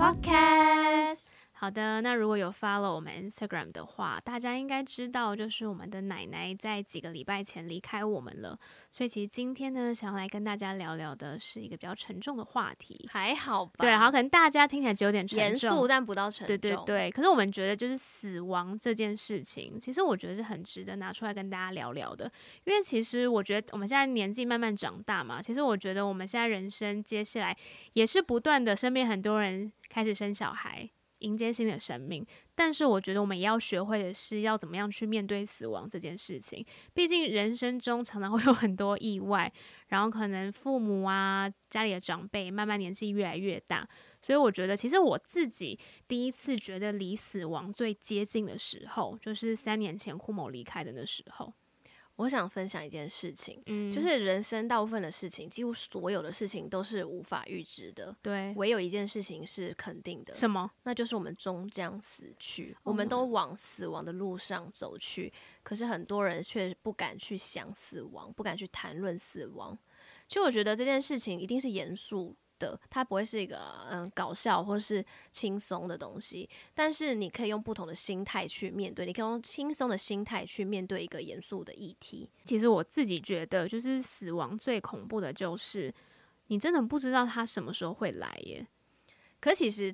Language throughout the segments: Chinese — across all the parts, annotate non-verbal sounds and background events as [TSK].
Podcast。好的，那如果有 follow 我们 Instagram 的话，大家应该知道，就是我们的奶奶在几个礼拜前离开我们了。所以其实今天呢，想要来跟大家聊聊的是一个比较沉重的话题。还好吧？对，然后可能大家听起来就有点沉重，严肃，但不到沉重。对对对。可是我们觉得，就是死亡这件事情，其实我觉得是很值得拿出来跟大家聊聊的。因为其实我觉得我们现在年纪慢慢长大嘛，其实我觉得我们现在人生接下来也是不断的，身边很多人开始生小孩。迎接新的生命，但是我觉得我们也要学会的是要怎么样去面对死亡这件事情。毕竟人生中常常会有很多意外，然后可能父母啊、家里的长辈慢慢年纪越来越大，所以我觉得其实我自己第一次觉得离死亡最接近的时候，就是三年前库某离开的那时候。我想分享一件事情，嗯，就是人生大部分的事情，几乎所有的事情都是无法预知的。对，唯有一件事情是肯定的。什么？那就是我们终将死去。我们都往死亡的路上走去，可是很多人却不敢去想死亡，不敢去谈论死亡。其实我觉得这件事情一定是严肃的，它不会是一个嗯搞笑或是轻松的东西，但是你可以用不同的心态去面对，你可以用轻松的心态去面对一个严肃的议题。其实我自己觉得，就是死亡最恐怖的就是你真的不知道它什么时候会来耶。可其实。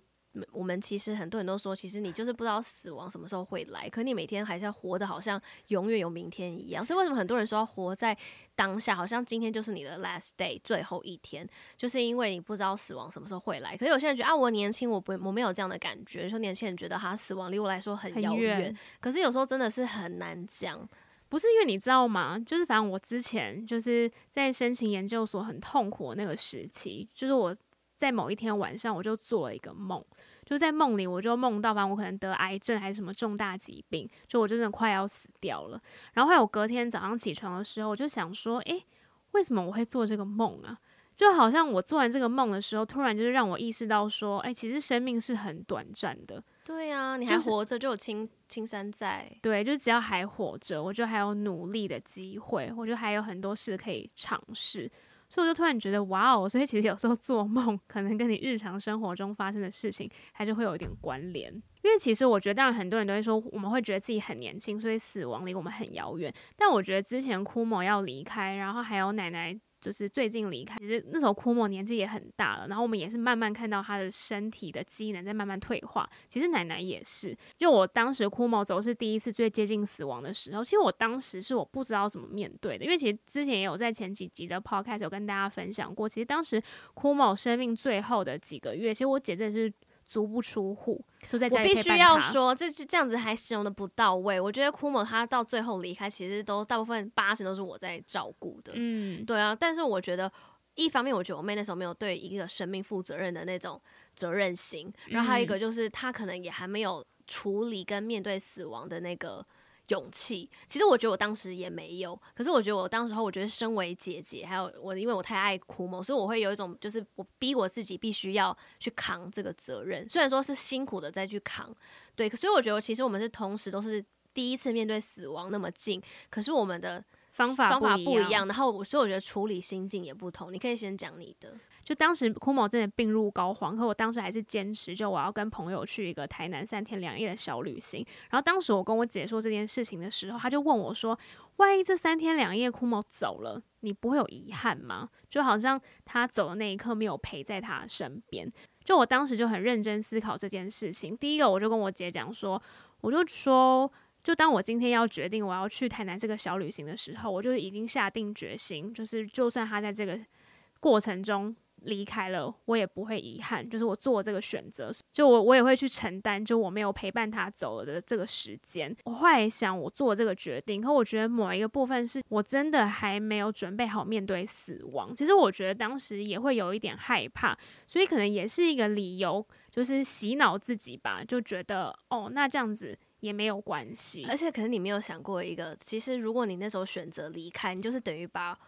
我们其实很多人都说，其实你就是不知道死亡什么时候会来，可你每天还是要活得好像永远有明天一样。所以为什么很多人说要活在当下，好像今天就是你的 last day 最后一天，就是因为你不知道死亡什么时候会来。可是有些人觉得啊，我年轻，我不我没有这样的感觉。说年轻人觉得哈死亡离我来说很遥远，可是有时候真的是很难讲。不是因为你知道吗？就是反正我之前就是在申请研究所很痛苦的那个时期，就是我。在某一天晚上，我就做了一个梦，就在梦里，我就梦到，反正我可能得癌症还是什么重大疾病，就我真的快要死掉了。然后还有隔天早上起床的时候，我就想说，诶，为什么我会做这个梦啊？就好像我做完这个梦的时候，突然就是让我意识到说，诶，其实生命是很短暂的。对啊，你还活着就有青青山在。对，就只要还活着，我就还有努力的机会，我就还有很多事可以尝试。所以我就突然觉得，哇哦！所以其实有时候做梦，可能跟你日常生活中发生的事情，还是会有一点关联。因为其实我觉得，当然很多人都会说，我们会觉得自己很年轻，所以死亡离我们很遥远。但我觉得之前枯某要离开，然后还有奶奶。就是最近离开，其实那时候库某年纪也很大了，然后我们也是慢慢看到他的身体的机能在慢慢退化。其实奶奶也是，就我当时库某走是第一次最接近死亡的时候，其实我当时是我不知道怎么面对的，因为其实之前也有在前几集的 podcast 有跟大家分享过，其实当时库某生命最后的几个月，其实我姐真的是。足不出户，就在家里。我必须要说，这这样子还形容的不到位。我觉得枯某他到最后离开，其实都大部分八成都是我在照顾的。嗯，对啊。但是我觉得，一方面我觉得我妹那时候没有对一个生命负责任的那种责任心，然后还有一个就是她可能也还没有处理跟面对死亡的那个。勇气，其实我觉得我当时也没有，可是我觉得我当时候，我觉得身为姐姐，还有我，因为我太爱哭嘛，所以我会有一种，就是我逼我自己必须要去扛这个责任，虽然说是辛苦的再去扛，对，所以我觉得其实我们是同时都是第一次面对死亡那么近，可是我们的方法方法不一样，然后所以我觉得处理心境也不同，你可以先讲你的。就当时库某真的病入膏肓，可我当时还是坚持，就我要跟朋友去一个台南三天两夜的小旅行。然后当时我跟我姐说这件事情的时候，她就问我说：“万一这三天两夜库某走了，你不会有遗憾吗？”就好像他走的那一刻没有陪在他身边。就我当时就很认真思考这件事情。第一个，我就跟我姐讲说，我就说，就当我今天要决定我要去台南这个小旅行的时候，我就已经下定决心，就是就算他在这个过程中。离开了，我也不会遗憾。就是我做这个选择，就我我也会去承担，就我没有陪伴他走的这个时间。我后来想，我做这个决定，可我觉得某一个部分是我真的还没有准备好面对死亡。其实我觉得当时也会有一点害怕，所以可能也是一个理由，就是洗脑自己吧，就觉得哦，那这样子也没有关系。而且可能你没有想过一个，其实如果你那时候选择离开，你就是等于把，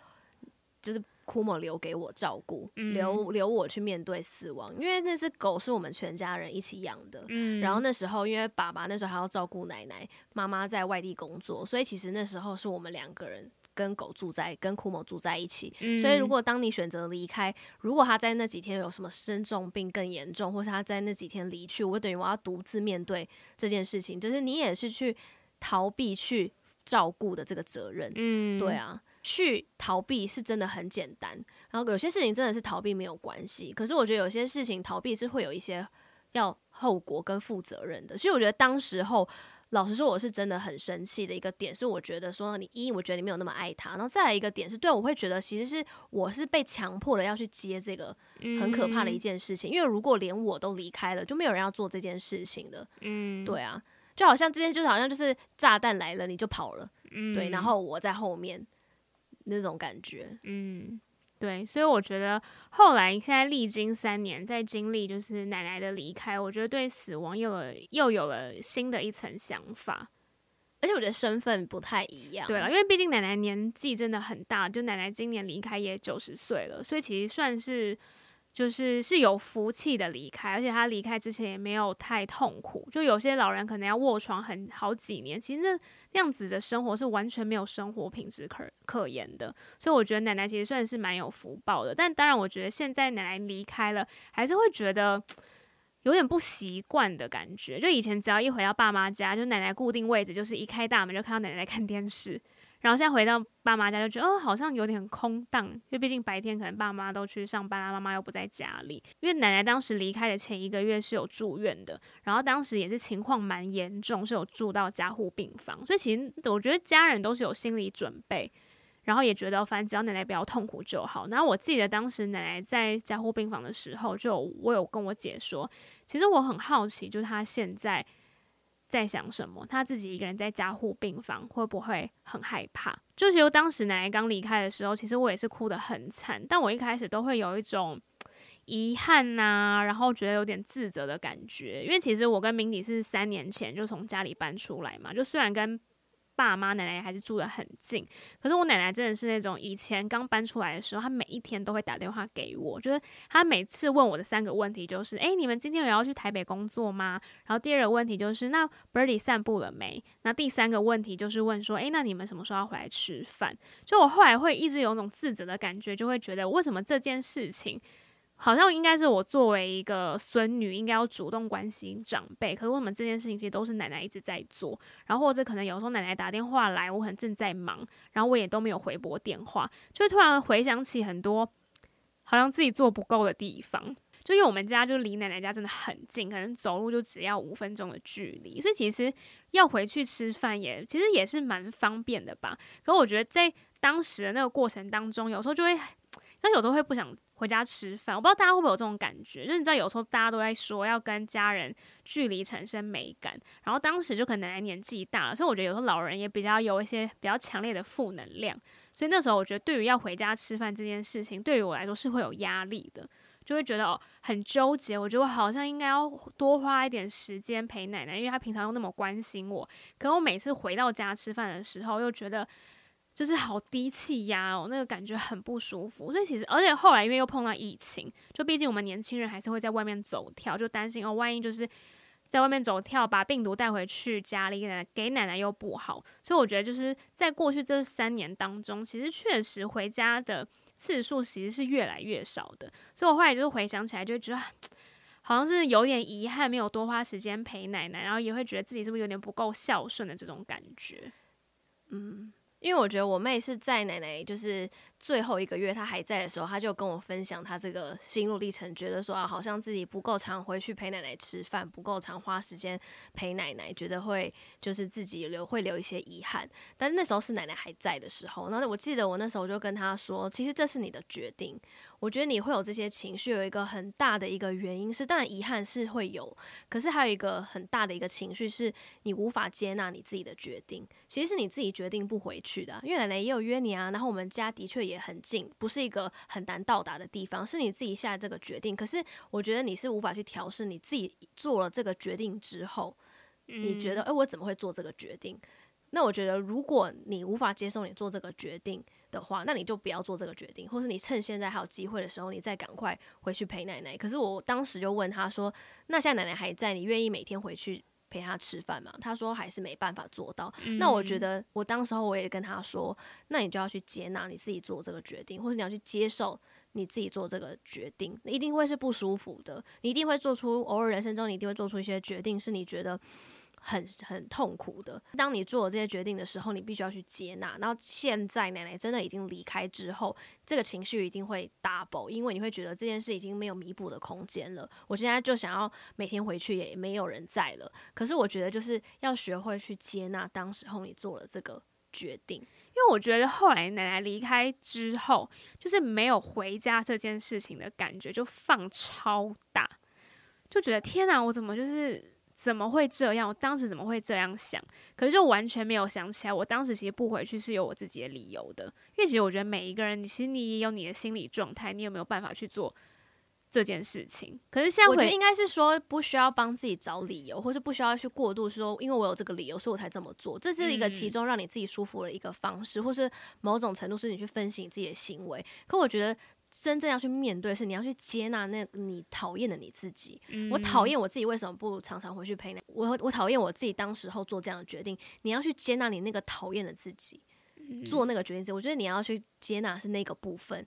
就是。库某留给我照顾，留留我去面对死亡，因为那只狗是我们全家人一起养的。嗯，然后那时候因为爸爸那时候还要照顾奶奶，妈妈在外地工作，所以其实那时候是我们两个人跟狗住在跟库某住在一起。嗯、所以，如果当你选择离开，如果他在那几天有什么生重病更严重，或是他在那几天离去，我等于我要独自面对这件事情，就是你也是去逃避去照顾的这个责任。嗯，对啊。去逃避是真的很简单，然后有些事情真的是逃避没有关系。可是我觉得有些事情逃避是会有一些要后果跟负责任的。所以我觉得当时候，老实说，我是真的很生气的一个点，是我觉得说你一，我觉得你没有那么爱他，然后再来一个点是对我会觉得其实是我是被强迫的要去接这个很可怕的一件事情，因为如果连我都离开了，就没有人要做这件事情的。嗯，对啊，就好像这件就是好像就是炸弹来了你就跑了，嗯，对，然后我在后面。那种感觉，嗯，对，所以我觉得后来现在历经三年，在经历就是奶奶的离开，我觉得对死亡又有又有了新的一层想法，而且我觉得身份不太一样。对了，因为毕竟奶奶年纪真的很大，就奶奶今年离开也九十岁了，所以其实算是。就是是有福气的离开，而且他离开之前也没有太痛苦。就有些老人可能要卧床很好几年，其实那那样子的生活是完全没有生活品质可可言的。所以我觉得奶奶其实算是蛮有福报的。但当然，我觉得现在奶奶离开了，还是会觉得有点不习惯的感觉。就以前只要一回到爸妈家，就奶奶固定位置，就是一开大门就看到奶奶在看电视。然后现在回到爸妈家就觉得，哦，好像有点空荡，因为毕竟白天可能爸妈都去上班啊，妈妈又不在家里。因为奶奶当时离开的前一个月是有住院的，然后当时也是情况蛮严重，是有住到加护病房。所以其实我觉得家人都是有心理准备，然后也觉得反正只要奶奶不要痛苦就好。然后我记得当时奶奶在加护病房的时候，就我有跟我姐说，其实我很好奇，就是她现在。在想什么？他自己一个人在加护病房，会不会很害怕？就是由当时奶奶刚离开的时候，其实我也是哭得很惨。但我一开始都会有一种遗憾呐、然后觉得有点自责的感觉。因为其实我跟明迪是三年前就从家里搬出来嘛，就虽然跟。爸妈奶奶还是住得很近，可是我奶奶真的是那种以前刚搬出来的时候，她每一天都会打电话给我，就是她每次问我的三个问题就是：诶，你们今天有要去台北工作吗？然后第二个问题就是：那 Birdy 散步了没？那第三个问题就是问说：诶，那你们什么时候要回来吃饭？就我后来会一直有种自责的感觉，就会觉得为什么这件事情。好像应该是我作为一个孙女，应该要主动关心长辈。可是为什么这件事情其实都是奶奶一直在做？然后或者可能有时候奶奶打电话来，我可能正在忙，然后我也都没有回拨电话，就突然回想起很多好像自己做不够的地方。就因为我们家就离奶奶家真的很近，可能走路就只要五分钟的距离，所以其实要回去吃饭也其实也是蛮方便的吧。可我觉得在当时的那个过程当中，有时候就会，但有时候会不想。回家吃饭，我不知道大家会不会有这种感觉，就是你知道有时候大家都在说要跟家人距离产生美感，然后当时就可能奶奶年纪大了，所以我觉得有时候老人也比较有一些比较强烈的负能量，所以那时候我觉得对于要回家吃饭这件事情，对于我来说是会有压力的，就会觉得哦很纠结，我觉得我好像应该要多花一点时间陪奶奶，因为她平常又那么关心我，可我每次回到家吃饭的时候又觉得。就是好低气压哦，那个感觉很不舒服。所以其实，而且后来因为又碰到疫情，就毕竟我们年轻人还是会在外面走跳，就担心哦，万一就是在外面走跳，把病毒带回去家里，给奶奶给奶奶又不好。所以我觉得就是在过去这三年当中，其实确实回家的次数其实是越来越少的。所以我后来就是回想起来，就觉得 [TSK] 好像是有点遗憾，没有多花时间陪奶奶，然后也会觉得自己是不是有点不够孝顺的这种感觉，嗯。因为我觉得我妹是在奶奶就是最后一个月她还在的时候，她就跟我分享她这个心路历程，觉得说啊，好像自己不够常回去陪奶奶吃饭，不够常花时间陪奶奶，觉得会就是自己留会留一些遗憾。但是那时候是奶奶还在的时候，那我记得我那时候就跟她说，其实这是你的决定。我觉得你会有这些情绪，有一个很大的一个原因是，当然遗憾是会有，可是还有一个很大的一个情绪是你无法接纳你自己的决定。其实是你自己决定不回去的啊，因为奶奶也有约你啊。然后我们家的确也很近，不是一个很难到达的地方，是你自己下这个决定。可是我觉得你是无法去调试你自己做了这个决定之后，你觉得，哎，我怎么会做这个决定？那我觉得，如果你无法接受你做这个决定的话，那你就不要做这个决定，或是你趁现在还有机会的时候，你再赶快回去陪奶奶。可是我当时就问他说：“那现在奶奶还在，你愿意每天回去陪她吃饭吗？他说还是没办法做到。嗯、那我觉得我当时候我也跟他说，那你就要去接纳你自己做这个决定，或是你要去接受你自己做这个决定，一定会是不舒服的。你一定会做出偶尔人生中，你一定会做出一些决定，是你觉得。很很痛苦的。当你做了这些决定的时候，你必须要去接纳。然后现在奶奶真的已经离开之后，这个情绪一定会 double，因为你会觉得这件事已经没有弥补的空间了。我现在就想要每天回去，也没有人在了。可是我觉得就是要学会去接纳当时候你做了这个决定，因为我觉得后来奶奶离开之后，就是没有回家这件事情的感觉就放超大，就觉得天哪，我怎么就是。怎么会这样？我当时怎么会这样想？可是就完全没有想起来，我当时其实不回去是有我自己的理由的。因为其实我觉得每一个人，你心里也有你的心理状态，你有没有办法去做这件事情？可是现在我觉得应该是说，不需要帮自己找理由，或是不需要去过度说，因为我有这个理由，所以我才这么做。这是一个其中让你自己舒服的一个方式，或是某种程度是你去分析你自己的行为。可我觉得。真正要去面对，是你要去接纳那你讨厌的你自己。嗯、我讨厌我自己，为什么不常常回去陪你？我我讨厌我自己当时候做这样的决定。你要去接纳你那个讨厌的自己，嗯、做那个决定。我觉得你要去接纳是那个部分。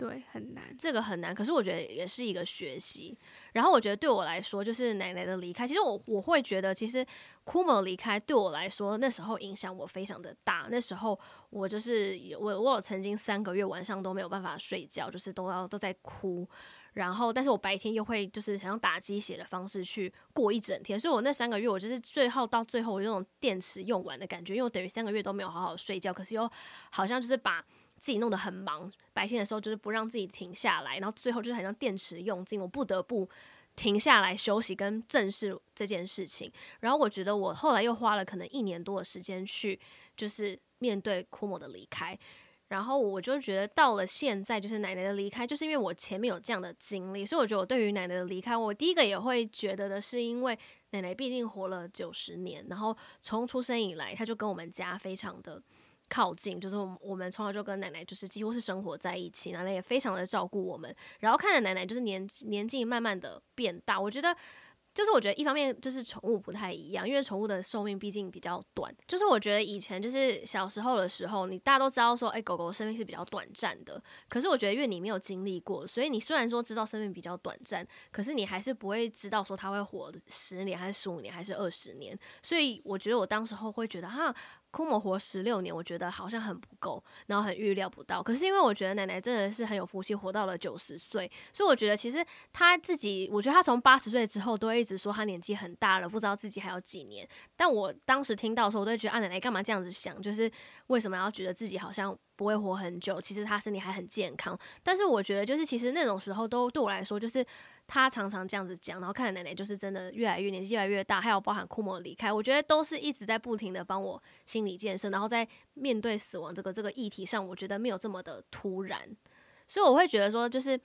对，很难，这个很难。可是我觉得也是一个学习。然后我觉得对我来说，就是奶奶的离开。其实我我会觉得，其实库某离开对我来说，那时候影响我非常的大。那时候我就是我我有曾经三个月晚上都没有办法睡觉，就是都要都在哭。然后，但是我白天又会就是想用打鸡血的方式去过一整天。所以我那三个月，我就是最后到最后，我有种电池用完的感觉，因为我等于三个月都没有好好睡觉，可是又好像就是把。自己弄得很忙，白天的时候就是不让自己停下来，然后最后就是好像电池用尽，我不得不停下来休息跟正视这件事情。然后我觉得我后来又花了可能一年多的时间去，就是面对库某的离开。然后我就觉得到了现在，就是奶奶的离开，就是因为我前面有这样的经历，所以我觉得我对于奶奶的离开，我第一个也会觉得的是，因为奶奶毕竟活了九十年，然后从出生以来，她就跟我们家非常的。靠近，就是我们从小就跟奶奶就是几乎是生活在一起，奶奶也非常的照顾我们，然后看着奶奶就是年年纪慢慢的变大，我觉得。就是我觉得一方面就是宠物不太一样，因为宠物的寿命毕竟比较短。就是我觉得以前就是小时候的时候，你大家都知道说，哎、狗狗生命是比较短暂的。可是我觉得因为你没有经历过，所以你虽然说知道生命比较短暂，可是你还是不会知道说它会活十年还是十五年还是二十年。所以我觉得我当时候会觉得哈，库某活十六年，我觉得好像很不够，然后很预料不到。可是因为我觉得奶奶真的是很有福气，活到了九十岁，所以我觉得其实她自己，我觉得她从八十岁之后都。一直说她年纪很大了，不知道自己还有几年。但我当时听到的时候，我都觉得啊，奶奶干嘛这样子想？就是为什么要觉得自己好像不会活很久？其实她身体还很健康。但是我觉得，就是其实那种时候都对我来说，就是他常常这样子讲，然后看着奶奶就是真的越来越年纪越来越大，还有包含库某离开，我觉得都是一直在不停的帮我心理建设，然后在面对死亡这个这个议题上，我觉得没有这么的突然。所以我会觉得说，就是。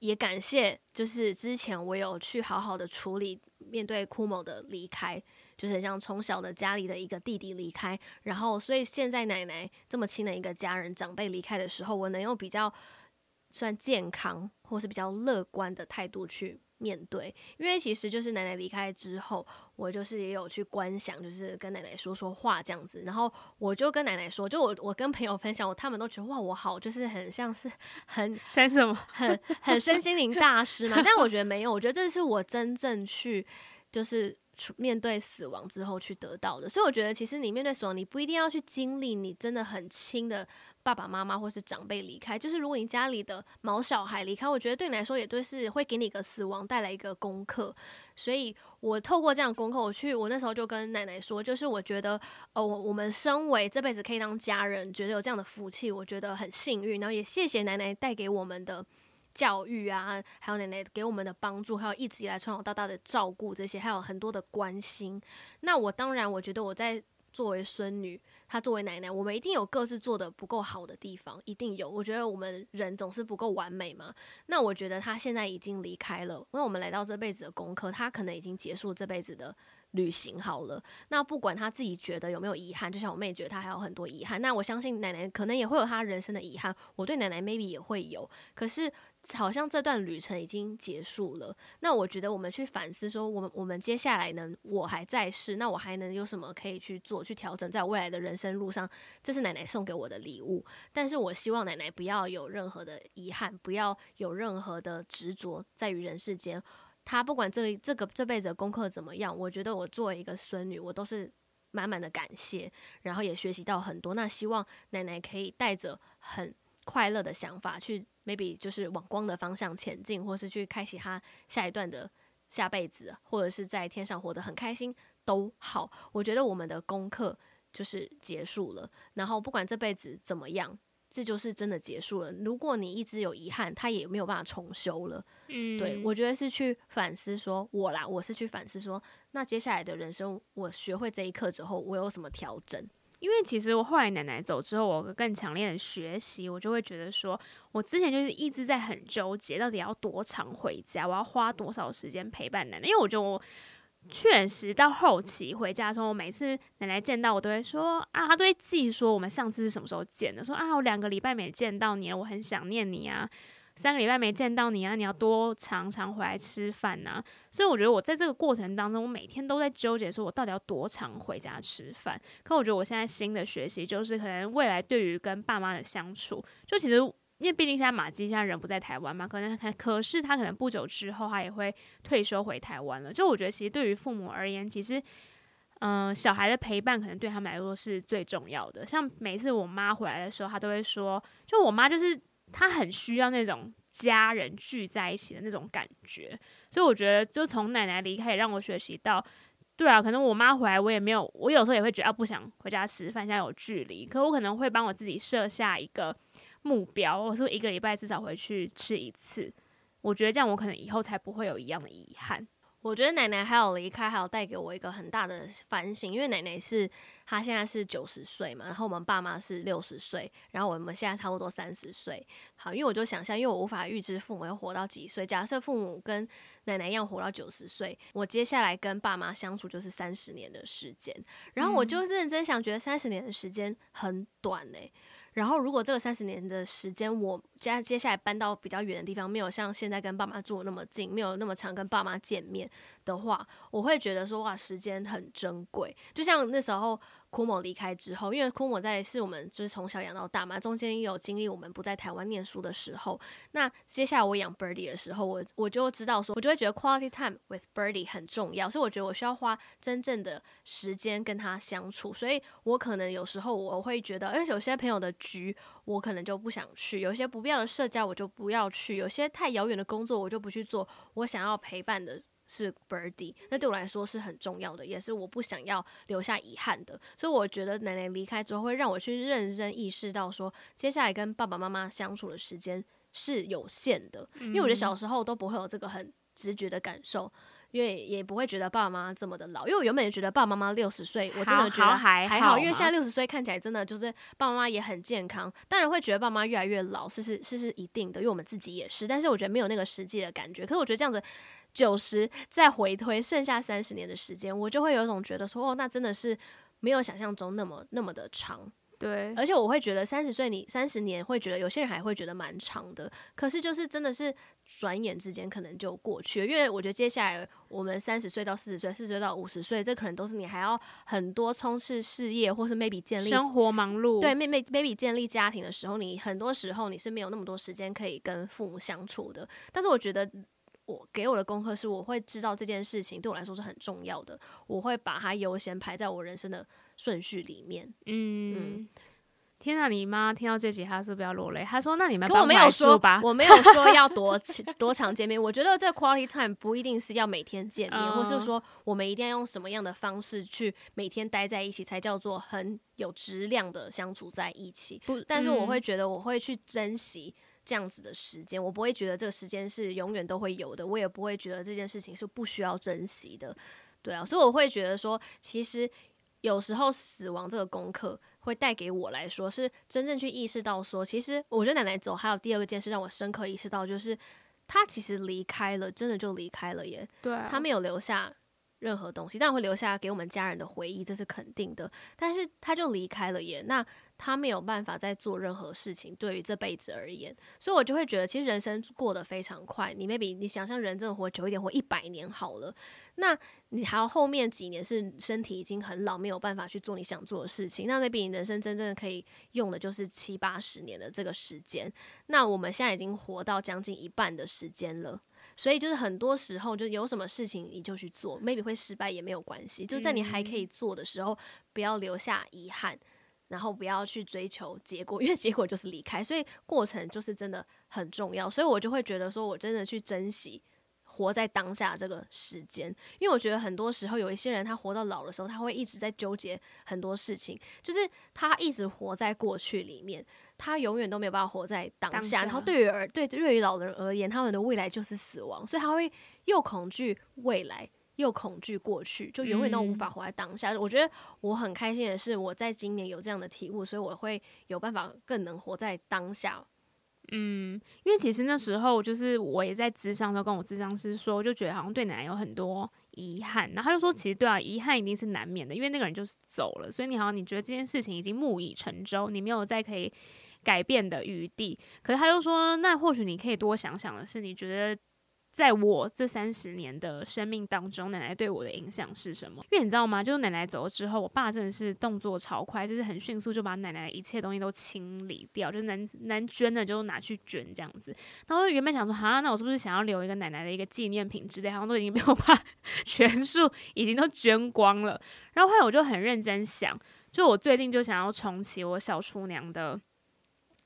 也感谢，就是之前我有去好好的处理面对库某的离开，就是像从小的家里的一个弟弟离开，然后所以现在奶奶这么亲的一个家人长辈离开的时候，我能用比较算健康或是比较乐观的态度去。面对，因为其实就是奶奶离开之后，我就是也有去观想，就是跟奶奶说说话这样子。然后我就跟奶奶说，就我我跟朋友分享，我他们都觉得哇，我好就是很像是很像什么，[LAUGHS] 很很身心灵大师嘛。但我觉得没有，我觉得这是我真正去就是面对死亡之后去得到的。所以我觉得其实你面对死亡，你不一定要去经历你真的很亲的。爸爸妈妈或是长辈离开，就是如果你家里的毛小孩离开，我觉得对你来说也都是会给你一个死亡带来一个功课。所以我透过这样功课，我去，我那时候就跟奶奶说，就是我觉得，哦，我我们身为这辈子可以当家人，觉得有这样的福气，我觉得很幸运。然后也谢谢奶奶带给我们的教育啊，还有奶奶给我们的帮助，还有一直以来从小到大的照顾，这些还有很多的关心。那我当然，我觉得我在。作为孙女，她作为奶奶，我们一定有各自做的不够好的地方，一定有。我觉得我们人总是不够完美嘛。那我觉得她现在已经离开了，那我们来到这辈子的功课，她可能已经结束这辈子的旅行好了。那不管他自己觉得有没有遗憾，就像我妹觉得她还有很多遗憾，那我相信奶奶可能也会有她人生的遗憾。我对奶奶 maybe 也会有，可是。好像这段旅程已经结束了，那我觉得我们去反思说，我们我们接下来呢，我还在世，那我还能有什么可以去做，去调整在未来的人生路上？这是奶奶送给我的礼物，但是我希望奶奶不要有任何的遗憾，不要有任何的执着在于人世间。他不管这这个这辈子功课怎么样，我觉得我作为一个孙女，我都是满满的感谢，然后也学习到很多。那希望奶奶可以带着很快乐的想法去。maybe 就是往光的方向前进，或是去开启他下一段的下辈子，或者是在天上活得很开心都好。我觉得我们的功课就是结束了，然后不管这辈子怎么样，这就是真的结束了。如果你一直有遗憾，他也没有办法重修了。嗯，对，我觉得是去反思说，我啦，我是去反思说，那接下来的人生，我学会这一课之后，我有什么调整？因为其实我后来奶奶走之后，我更强烈的学习，我就会觉得说，我之前就是一直在很纠结，到底要多长回家，我要花多少时间陪伴奶奶。因为我觉得我确实到后期回家的时候，我每次奶奶见到我都会说啊，她都会记说我们上次是什么时候见的，说啊，我两个礼拜没见到你了，我很想念你啊。三个礼拜没见到你啊，你要多常常回来吃饭呐。所以我觉得我在这个过程当中，我每天都在纠结，说我到底要多常回家吃饭。可我觉得我现在新的学习就是，可能未来对于跟爸妈的相处，就其实因为毕竟现在马基现在人不在台湾嘛，可能他可是他可能不久之后他也会退休回台湾了。就我觉得其实对于父母而言，其实嗯、小孩的陪伴可能对他们来说是最重要的。像每次我妈回来的时候，她都会说，就我妈就是。她很需要那种家人聚在一起的那种感觉，所以我觉得，就从奶奶离开，也让我学习到，对啊，可能我妈回来，我也没有，我有时候也会觉得不想回家吃饭，现在有距离，可我可能会帮我自己设下一个目标，我是一个礼拜至少回去吃一次，我觉得这样我可能以后才不会有一样的遗憾。我觉得奶奶还有离开，还有带给我一个很大的反省，因为奶奶是她现在是九十岁嘛，然后我们爸妈是六十岁，然后我们现在差不多三十岁。好，因为我就想象，因为我无法预知父母要活到几岁。假设父母跟奶奶一样活到九十岁，我接下来跟爸妈相处就是三十年的时间，然后我就认真想，觉得三十年的时间很短嘞、欸。然后，如果这个三十年的时间，我接接下来搬到比较远的地方，没有像现在跟爸妈住那么近，没有那么常跟爸妈见面的话，我会觉得说哇，时间很珍贵。就像那时候。库某离开之后，因为库某在是我们就是从小养到大嘛，中间也有经历我们不在台湾念书的时候。那接下来我养 Birdie 的时候，我我就知道说，我就会觉得 quality time with Birdie 很重要，所以我觉得我需要花真正的时间跟他相处。所以我可能有时候我会觉得，而且有些朋友的局我可能就不想去，有些不必要的社交我就不要去，有些太遥远的工作我就不去做，我想要陪伴的。是 Birdie，那对我来说是很重要的，也是我不想要留下遗憾的。所以我觉得奶奶离开之后，会让我去认真意识到说，接下来跟爸爸妈妈相处的时间是有限的。因为我觉得小时候都不会有这个很直觉的感受，因为也不会觉得爸爸妈妈这么的老。因为我原本也觉得爸爸妈妈六十岁，我真的觉得还好，因为现在六十岁看起来真的就是爸爸妈妈也很健康。当然会觉得爸妈越来越老，是是是是一定的，因为我们自己也是。但是我觉得没有那个实际的感觉。可是我觉得这样子。九十再回推，剩下三十年的时间，我就会有一种觉得说，哦，那真的是没有想象中那么那么的长。对，而且我会觉得三十岁，你三十年会觉得有些人还会觉得蛮长的，可是就是真的是转眼之间可能就过去了。因为我觉得接下来我们三十岁到四十岁，四十岁到五十岁，这可能都是你还要很多冲刺事业，或是 maybe 建立生活忙碌，对，maybe maybe 建立家庭的时候，你很多时候你是没有那么多时间可以跟父母相处的。但是我觉得。我给我的功课是，我会知道这件事情对我来说是很重要的，我会把它优先排在我人生的顺序里面。嗯，嗯天哪，你妈听到这集，她是不是要落泪？她说：“那你们我没有说吧，我没有说 [LAUGHS] 要多多长见面。我觉得这 quality time 不一定是要每天见面，或是说我们一定要用什么样的方式去每天待在一起，才叫做很有质量的相处在一起。不，但是我会觉得我会去珍惜。”这样子的时间，我不会觉得这个时间是永远都会有的，我也不会觉得这件事情是不需要珍惜的，对啊，所以我会觉得说，其实有时候死亡这个功课会带给我来说，是真正去意识到说，其实我觉得奶奶走，还有第二个件事让我深刻意识到，就是她其实离开了，真的就离开了耶，对啊，她没有留下任何东西，当然会留下给我们家人的回忆，这是肯定的。但是他就离开了耶，那他没有办法再做任何事情，对于这辈子而言，所以我就会觉得，其实人生过得非常快。你 maybe 你想象人真的活久一点，活一百年好了，那你还有后面几年是身体已经很老，没有办法去做你想做的事情，那 maybe 你人生真正可以用的就是七八十年的这个时间。那我们现在已经活到将近一半的时间了。所以就是很多时候，就有什么事情你就去做，maybe 会失败也没有关系。就在你还可以做的时候，不要留下遗憾，然后不要去追求结果，因为结果就是离开。所以过程就是真的很重要。所以我就会觉得说，我真的去珍惜活在当下这个时间，因为我觉得很多时候有一些人他活到老的时候，他会一直在纠结很多事情，就是他一直活在过去里面。他永远都没有办法活在当下，然后对于而对对于老人而言，他们的未来就是死亡，所以他会又恐惧未来，又恐惧过去，就永远都无法活在当下。嗯、我觉得我很开心的是，我在今年有这样的体悟，所以我会有办法更能活在当下。嗯，因为其实那时候就是我也在咨商的时候跟我咨商师说，就觉得好像对奶奶有很多遗憾，然后他就说，其实对啊，遗憾一定是难免的，因为那个人就是走了，所以你好像你觉得这件事情已经木已成舟，你没有再可以。改变的余地，可是他就说，那或许你可以多想想的是，你觉得在我这三十年的生命当中，奶奶对我的影响是什么？因为你知道吗？就是奶奶走了之后，我爸真的是动作超快，就是很迅速就把奶奶的一切东西都清理掉，就能能捐的就拿去捐这样子。然后原本想说，哈，那我是不是想要留一个奶奶的一个纪念品之类？好像都已经被我爸 [LAUGHS] 全数已经都捐光了。然后后来我就很认真想，就我最近就想要重启我小厨娘的。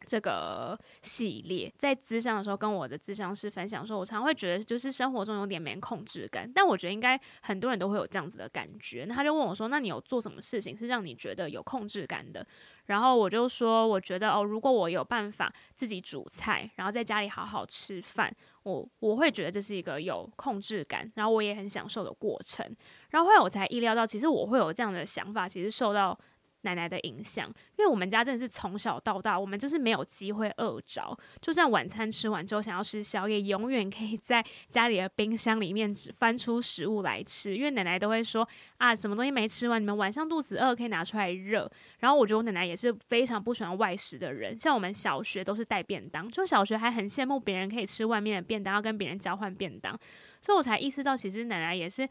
这个系列在咨商的时候，跟我的咨商师分享说，我常会觉得就是生活中有点没控制感，但我觉得应该很多人都会有这样子的感觉。那他就问我说：“那你有做什么事情是让你觉得有控制感的？”然后我就说：“我觉得哦，如果我有办法自己煮菜，然后在家里好好吃饭，我我会觉得这是一个有控制感，然后我也很享受的过程。然后后来我才意料到，其实我会有这样的想法，其实受到。”奶奶的影响，因为我们家真的是从小到大，我们就是没有机会饿着。就算晚餐吃完之后想要吃宵夜，永远可以在家里的冰箱里面翻出食物来吃。因为奶奶都会说啊，什么东西没吃完，你们晚上肚子饿可以拿出来热。然后我觉得我奶奶也是非常不喜欢外食的人，像我们小学都是带便当，就小学还很羡慕别人可以吃外面的便当，要跟别人交换便当。所以我才意识到，其实奶奶也是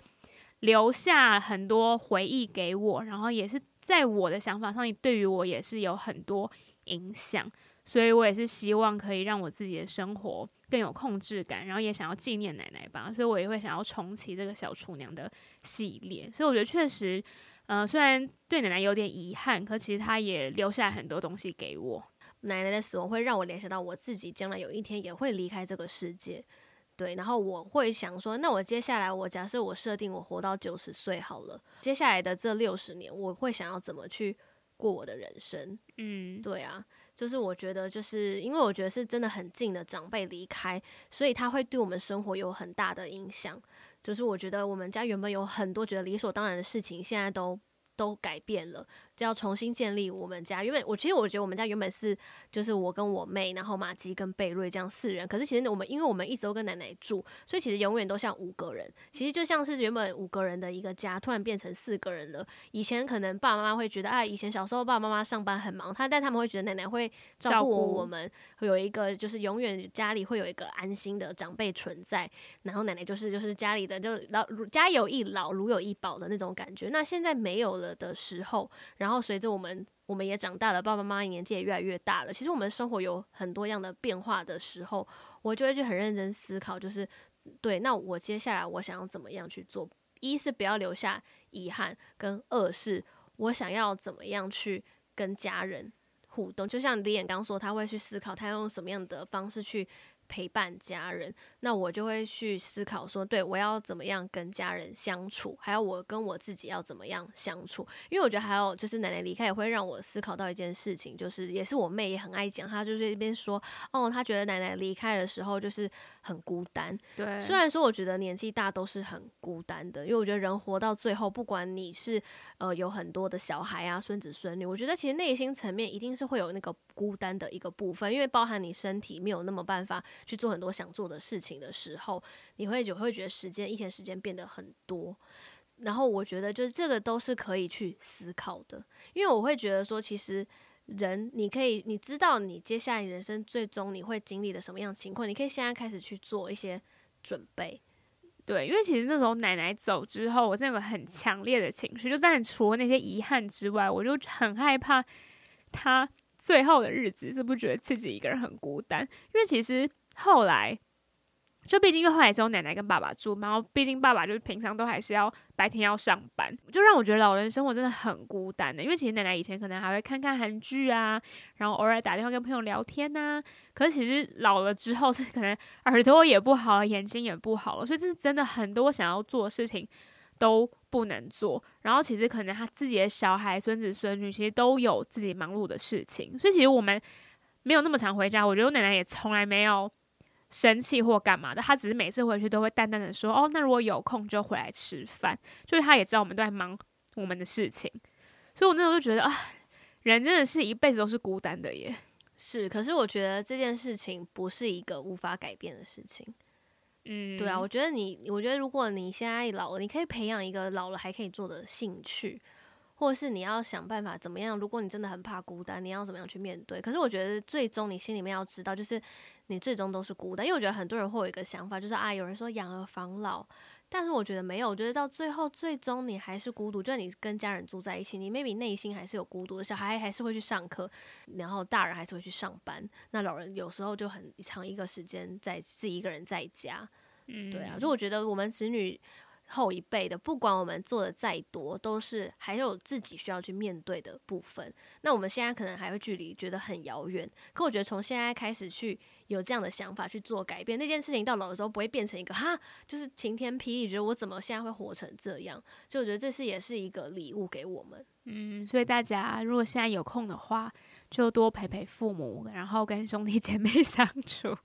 留下很多回忆给我，然后也是。在我的想法上，对于我也是有很多影响，所以我也是希望可以让我自己的生活更有控制感，然后也想要纪念奶奶吧，所以我也会想要重启这个小厨娘的系列。所以我觉得确实，呃，虽然对奶奶有点遗憾，可其实她也留下很多东西给我。奶奶的死亡会让我联想到我自己将来有一天也会离开这个世界。对，然后我会想说，那我接下来，我假设我设定我活到九十岁好了，接下来的这六十年，我会想要怎么去过我的人生？嗯，对啊，就是我觉得，就是因为我觉得是真的很近的长辈离开，所以他会对我们生活有很大的影响。就是我觉得我们家原本有很多觉得理所当然的事情，现在都都改变了。就要重新建立我们家。原本我其实我觉得我们家原本是就是我跟我妹，然后玛吉跟贝瑞这样四人。可是其实我们因为我们一直都跟奶奶住，所以其实永远都像五个人。其实就像是原本五个人的一个家，突然变成四个人了。以前可能爸爸妈妈会觉得，啊，以前小时候爸爸妈妈上班很忙，他但他们会觉得奶奶会照顾我们，会有一个就是永远家里会有一个安心的长辈存在。然后奶奶就是就是家里的就老家有一老如有一宝的那种感觉。那现在没有了的时候。然后随着我们，我们也长大了，爸爸妈妈年纪也越来越大了。其实我们生活有很多样的变化的时候，我就会去很认真思考，就是对，那我接下来我想要怎么样去做？一是不要留下遗憾，跟二是我想要怎么样去跟家人互动。就像李演刚说，他会去思考他用什么样的方式去。陪伴家人，那我就会去思考说，对，我要怎么样跟家人相处，还有我跟我自己要怎么样相处。因为我觉得还有就是奶奶离开也会让我思考到一件事情，就是也是我妹也很爱讲，她就是一边说，哦，她觉得奶奶离开的时候就是很孤单。对，虽然说我觉得年纪大都是很孤单的，因为我觉得人活到最后，不管你是呃有很多的小孩啊、孙子孙女，我觉得其实内心层面一定是会有那个孤单的一个部分，因为包含你身体没有那么办法。去做很多想做的事情的时候，你会就会觉得时间一天时间变得很多，然后我觉得就是这个都是可以去思考的，因为我会觉得说，其实人你可以你知道你接下来人生最终你会经历的什么样的情况，你可以现在开始去做一些准备。对，因为其实那时候奶奶走之后，我是有个很强烈的情绪，就但除了那些遗憾之外，我就很害怕她最后的日子是不是觉得自己一个人很孤单？因为其实后来。就毕竟因为后来只有奶奶跟爸爸住嘛，然后毕竟爸爸就是平常都还是要白天要上班，就让我觉得老人生活真的很孤单的。因为其实奶奶以前可能还会看看韩剧啊，然后偶尔打电话跟朋友聊天呐、可是其实老了之后 [LAUGHS] 是可能耳朵也不好，眼睛也不好了，所以这是真的很多想要做的事情都不能做。然后其实可能他自己的小孩、孙子、孙女其实都有自己忙碌的事情，所以其实我们没有那么常回家。我觉得我奶奶也从来没有。生气或干嘛的，他只是每次回去都会淡淡的说：“哦，那如果有空就回来吃饭。”就是他也知道我们都在忙我们的事情，所以我那时候就觉得啊，人真的是一辈子都是孤单的耶。是，可是我觉得这件事情不是一个无法改变的事情。嗯，对啊，我觉得你，我觉得如果你现在老了，你可以培养一个老了还可以做的兴趣。或是你要想办法怎么样？如果你真的很怕孤单，你要怎么样去面对？可是我觉得最终你心里面要知道，就是你最终都是孤单。因为我觉得很多人会有一个想法，就是啊，有人说养儿防老，但是我觉得没有。我觉得到最后，最终你还是孤独。就你跟家人住在一起，你 maybe 内心还是有孤独的。小孩还是会去上课，然后大人还是会去上班。那老人有时候就很长一个时间在自己一个人在家。嗯，对啊。就我觉得我们子女。后一辈的，不管我们做的再多，都是还有自己需要去面对的部分。那我们现在可能还会距离觉得很遥远，可我觉得从现在开始去有这样的想法去做改变，那件事情到老的时候不会变成一个哈，就是晴天霹雳，觉得我怎么现在会活成这样？就我觉得这是也是一个礼物给我们。嗯，所以大家如果现在有空的话，就多陪陪父母，然后跟兄弟姐妹相处。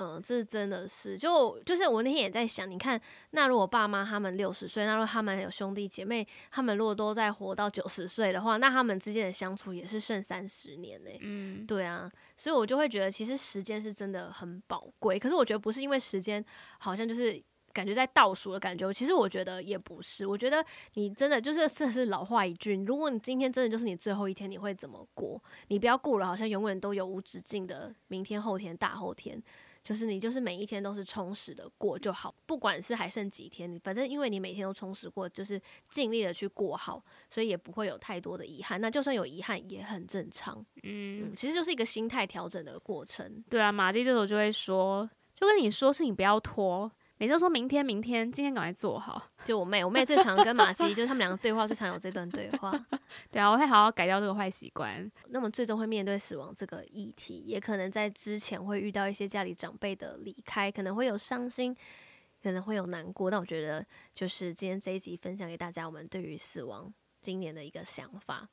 嗯，这真的是，就就是我那天也在想，你看，那如果爸妈他们六十岁，那如果他们有兄弟姐妹，他们如果都在活到九十岁的话，那他们之间的相处也是剩三十年呢。嗯，对啊，所以我就会觉得，其实时间是真的很宝贵。可是我觉得不是因为时间好像就是感觉在倒数的感觉，其实我觉得也不是。我觉得你真的就是真的是老话一句，如果你今天真的就是你最后一天，你会怎么过？你不要过了，好像永远都有无止境的明天、后天、大后天。就是你，就是每一天都是充实的过就好，不管是还剩几天，你反正因为你每天都充实过，就是尽力的去过好，所以也不会有太多的遗憾。那就算有遗憾也很正常，嗯，其实就是一个心态调整的过程。对啊，马蒂这时候就会说，就跟你说，是你不要拖。每次都说明天，明天，今天赶快做好。就我妹，我妹最常跟马西，就是他们两个对话最常有这段对话。[LAUGHS] 对啊，我会好好改掉这个坏习惯。那么最终会面对死亡这个议题，也可能在之前会遇到一些家里长辈的离开，可能会有伤心，可能会有难过。但我觉得，就是今天这一集分享给大家，我们对于死亡今年的一个想法。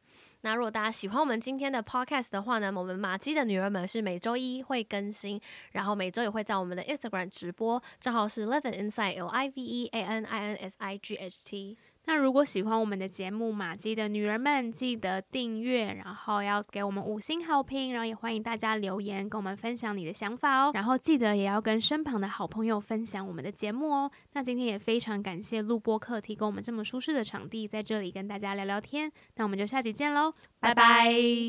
那如果大家喜欢我们今天的 podcast 的话呢，我们马姬的女儿们是每周一会更新，然后每周也会在我们的 Instagram 直播，账号是 Live Inside L I V E A N I N S I G H T。那如果喜欢我们的节目《马姬的女儿们》，记得订阅，然后要给我们五星好评，然后也欢迎大家留言跟我们分享你的想法哦。然后记得也要跟身旁的好朋友分享我们的节目哦。那今天也非常感谢录播客提供我们这么舒适的场地，在这里跟大家聊聊天。那我们就下期见喽，拜拜。